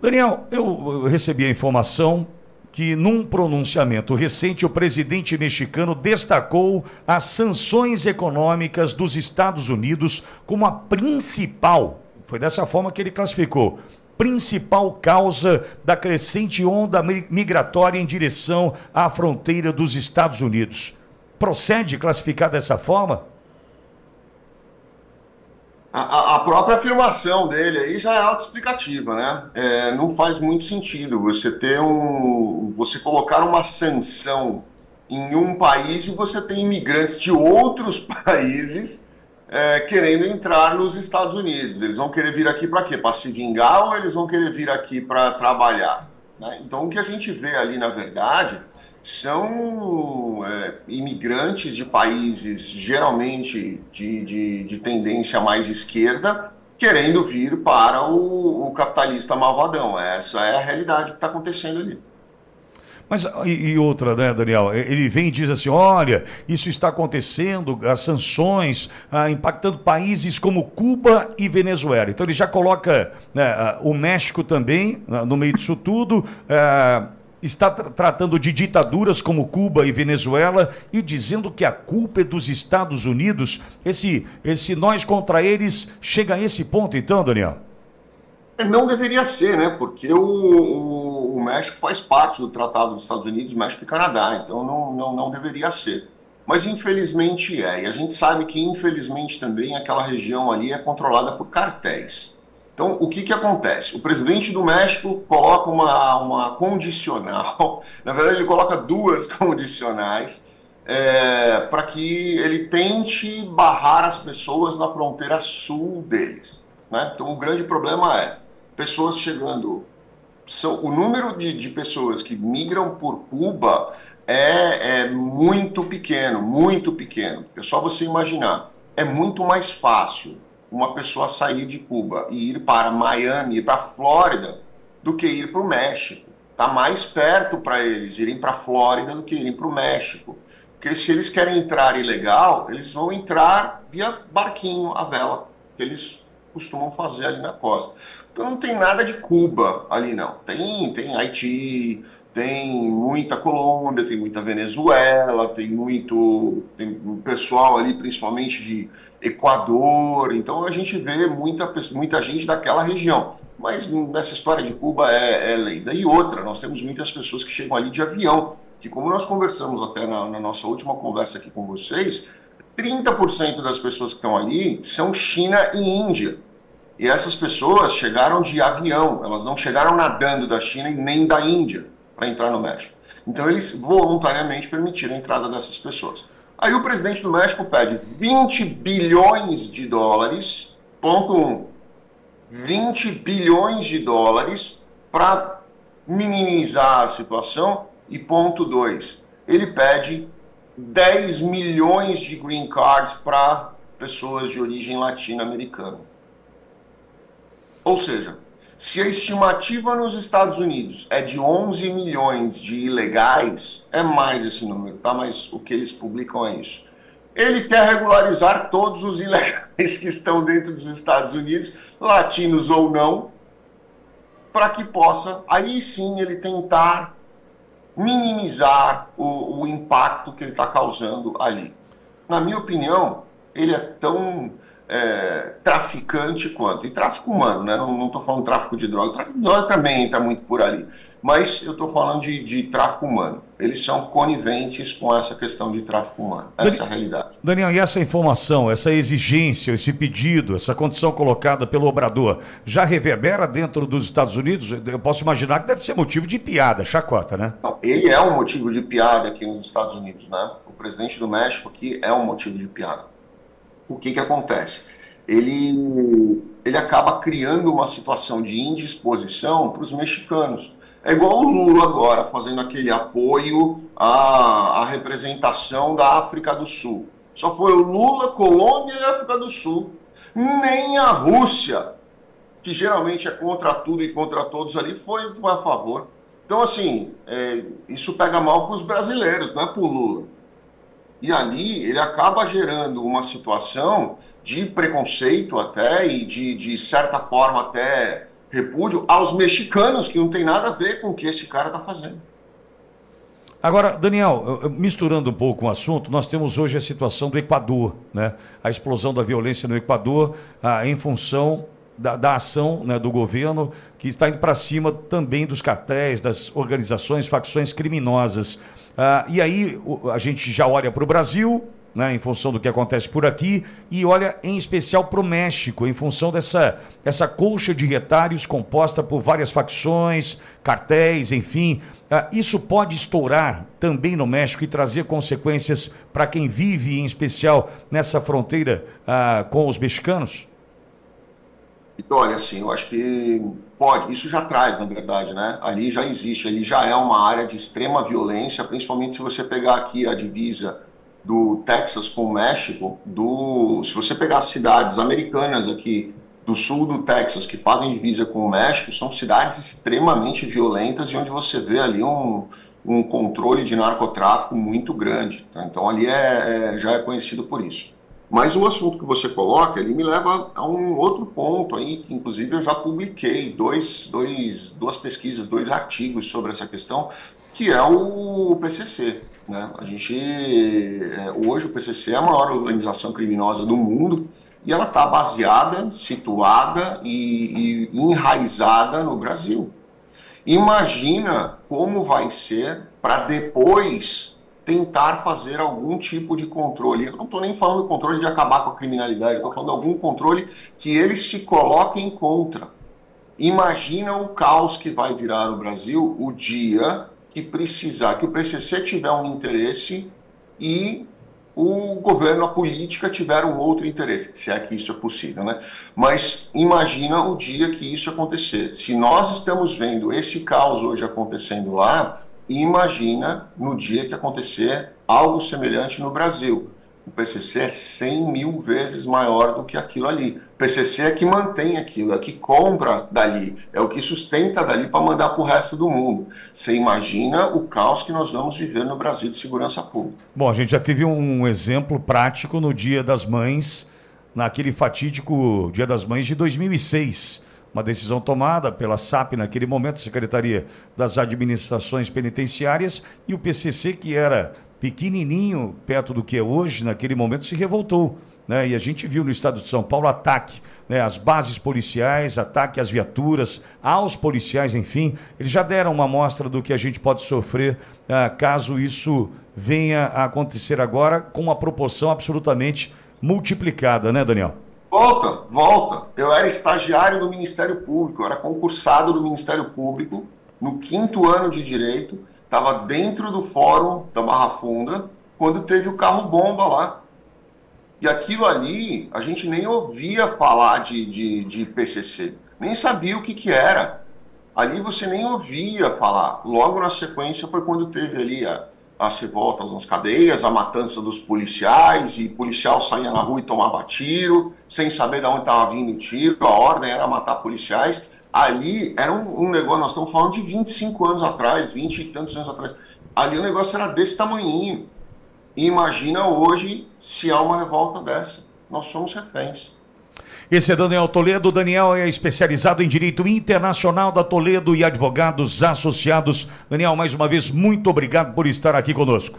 Daniel, eu recebi a informação que, num pronunciamento recente, o presidente mexicano destacou as sanções econômicas dos Estados Unidos como a principal, foi dessa forma que ele classificou, principal causa da crescente onda migratória em direção à fronteira dos Estados Unidos. Procede classificar dessa forma? A, a, própria afirmação dele aí já é autoexplicativa, né? É, não faz muito sentido você ter um. você colocar uma sanção em um país e você tem imigrantes de outros países é, querendo entrar nos Estados Unidos. Eles vão querer vir aqui para quê? Para se vingar ou eles vão querer vir aqui para trabalhar? Né? Então o que a gente vê ali, na verdade, são é, imigrantes de países geralmente de, de, de, tendência mais esquerda querendo vir para o, o capitalista malvadão. Essa é a realidade que está acontecendo ali. Mas e, outra, né, Daniel? Ele vem e diz assim: olha, isso está acontecendo, as sanções ah, impactando países como Cuba e Venezuela. Então ele já coloca né, o México também ah, no meio disso tudo. Ah, está tra tratando de ditaduras como Cuba e Venezuela e dizendo que a culpa é dos Estados Unidos. Esse, esse nós contra eles chega a esse ponto, então, Daniel? É, não deveria ser, né? Porque o, o, o, México faz parte do Tratado dos Estados Unidos, México e Canadá, então não, não, não deveria ser. Mas infelizmente é, e a gente sabe que infelizmente também aquela região ali é controlada por cartéis. Então, o que, que acontece? O presidente do México coloca uma, uma condicional, na verdade, ele coloca duas condicionais é, para que ele tente barrar as pessoas na fronteira sul deles. Né? Então, o grande problema é pessoas chegando. São, o número de, de pessoas que migram por Cuba é, é muito pequeno, muito pequeno. É só você imaginar. É muito mais fácil uma pessoa sair de Cuba e ir para Miami, ir para Flórida, do que ir para o México. Está mais perto para eles irem para a Flórida do que irem para o México. Porque se eles querem entrar ilegal, eles vão entrar via barquinho, a vela, que eles costumam fazer ali na costa. Então não tem nada de Cuba ali não. Tem, tem Haiti, tem muita Colômbia, tem muita Venezuela, tem muito tem pessoal ali, principalmente de Equador. Então a gente vê muita, muita gente daquela região. Mas nessa história de Cuba é, é lenda. E outra, nós temos muitas pessoas que chegam ali de avião, que como nós conversamos até na, na nossa última conversa aqui com vocês, 30% das pessoas que estão ali são China e Índia. E essas pessoas chegaram de avião, elas não chegaram nadando da China e nem da Índia para entrar no México. Então eles voluntariamente permitiram a entrada dessas pessoas. Aí o presidente do México pede 20 bilhões de dólares, ponto 1, um, 20 bilhões de dólares para minimizar a situação e ponto 2, ele pede 10 milhões de green cards para pessoas de origem latino-americana. Ou seja, se a estimativa nos Estados Unidos é de 11 milhões de ilegais, é mais esse número, tá? Mas o que eles publicam é isso. Ele quer regularizar todos os ilegais que estão dentro dos Estados Unidos, latinos ou não, para que possa, aí sim, ele tentar minimizar o, o impacto que ele está causando ali. Na minha opinião, ele é tão é, traficante quanto. E tráfico humano, né? Não estou falando tráfico de droga. tráfico de droga também entra muito por ali. Mas eu estou falando de, de tráfico humano. Eles são coniventes com essa questão de tráfico humano. Essa é a realidade. Daniel, e essa informação, essa exigência, esse pedido, essa condição colocada pelo obrador, já reverbera dentro dos Estados Unidos? Eu posso imaginar que deve ser motivo de piada, chacota, né? Não, ele é um motivo de piada aqui nos Estados Unidos, né? O presidente do México aqui é um motivo de piada o que, que acontece? Ele, ele acaba criando uma situação de indisposição para os mexicanos. É igual o Lula agora, fazendo aquele apoio à, à representação da África do Sul. Só foi o Lula, Colômbia e África do Sul. Nem a Rússia, que geralmente é contra tudo e contra todos ali, foi, foi a favor. Então, assim, é, isso pega mal para os brasileiros, não é para o Lula. E ali ele acaba gerando uma situação de preconceito até e de, de certa forma até repúdio aos mexicanos, que não tem nada a ver com o que esse cara está fazendo. Agora, Daniel, misturando um pouco o assunto, nós temos hoje a situação do Equador, né? A explosão da violência no Equador, ah, em função da, da ação né, do governo que está indo para cima também dos cartéis, das organizações, facções criminosas. Ah, e aí a gente já olha para o Brasil, né, em função do que acontece por aqui, e olha em especial para o México, em função dessa essa colcha de retalhos composta por várias facções, cartéis, enfim. Ah, isso pode estourar também no México e trazer consequências para quem vive, em especial nessa fronteira ah, com os mexicanos? Então, olha, assim, eu acho que pode, isso já traz, na verdade, né? Ali já existe, ali já é uma área de extrema violência, principalmente se você pegar aqui a divisa do Texas com o México, do, se você pegar cidades americanas aqui do sul do Texas que fazem divisa com o México, são cidades extremamente violentas e onde você vê ali um, um controle de narcotráfico muito grande. Tá? Então ali é, é, já é conhecido por isso. Mas o assunto que você coloca, ele me leva a um outro ponto aí, que inclusive eu já publiquei dois, dois, duas pesquisas, dois artigos sobre essa questão, que é o PCC. Né? A gente, é, hoje o PCC é a maior organização criminosa do mundo e ela está baseada, situada e, e enraizada no Brasil. Imagina como vai ser para depois tentar fazer algum tipo de controle. Eu não estou nem falando do controle de acabar com a criminalidade, estou falando de algum controle que eles se coloquem contra. Imagina o caos que vai virar o Brasil o dia que precisar, que o PCC tiver um interesse e o governo, a política tiver um outro interesse, se é que isso é possível, né? Mas imagina o dia que isso acontecer. Se nós estamos vendo esse caos hoje acontecendo lá, e imagina no dia que acontecer algo semelhante no Brasil. O PCC é 100 mil vezes maior do que aquilo ali. O PCC é que mantém aquilo, é que compra dali, é o que sustenta dali para mandar para o resto do mundo. Você imagina o caos que nós vamos viver no Brasil de segurança pública. Bom, a gente já teve um exemplo prático no Dia das Mães, naquele fatídico Dia das Mães de 2006 uma decisão tomada pela SAP naquele momento, Secretaria das Administrações Penitenciárias, e o PCC, que era pequenininho perto do que é hoje, naquele momento se revoltou. Né? E a gente viu no estado de São Paulo ataque né? às bases policiais, ataque às viaturas, aos policiais, enfim. Eles já deram uma amostra do que a gente pode sofrer ah, caso isso venha a acontecer agora com uma proporção absolutamente multiplicada, né, Daniel? Volta, volta. Eu era estagiário do Ministério Público, eu era concursado do Ministério Público no quinto ano de Direito, estava dentro do fórum da Barra Funda, quando teve o carro-bomba lá. E aquilo ali, a gente nem ouvia falar de, de, de PCC, nem sabia o que, que era. Ali você nem ouvia falar. Logo na sequência foi quando teve ali a, as revoltas nas cadeias, a matança dos policiais, e policial saía na rua e tomava tiro, sem saber de onde estava vindo o tiro, a ordem era matar policiais. Ali era um, um, negócio, nós estamos falando de 25 anos atrás, 20 e tantos anos atrás. Ali o negócio era desse tamanhinho. E imagina hoje se há uma revolta dessa. Nós somos reféns. Esse é Daniel Toledo. Daniel é especializado em Direito Internacional da Toledo e Advogados Associados. Daniel, mais uma vez, muito obrigado por estar aqui conosco.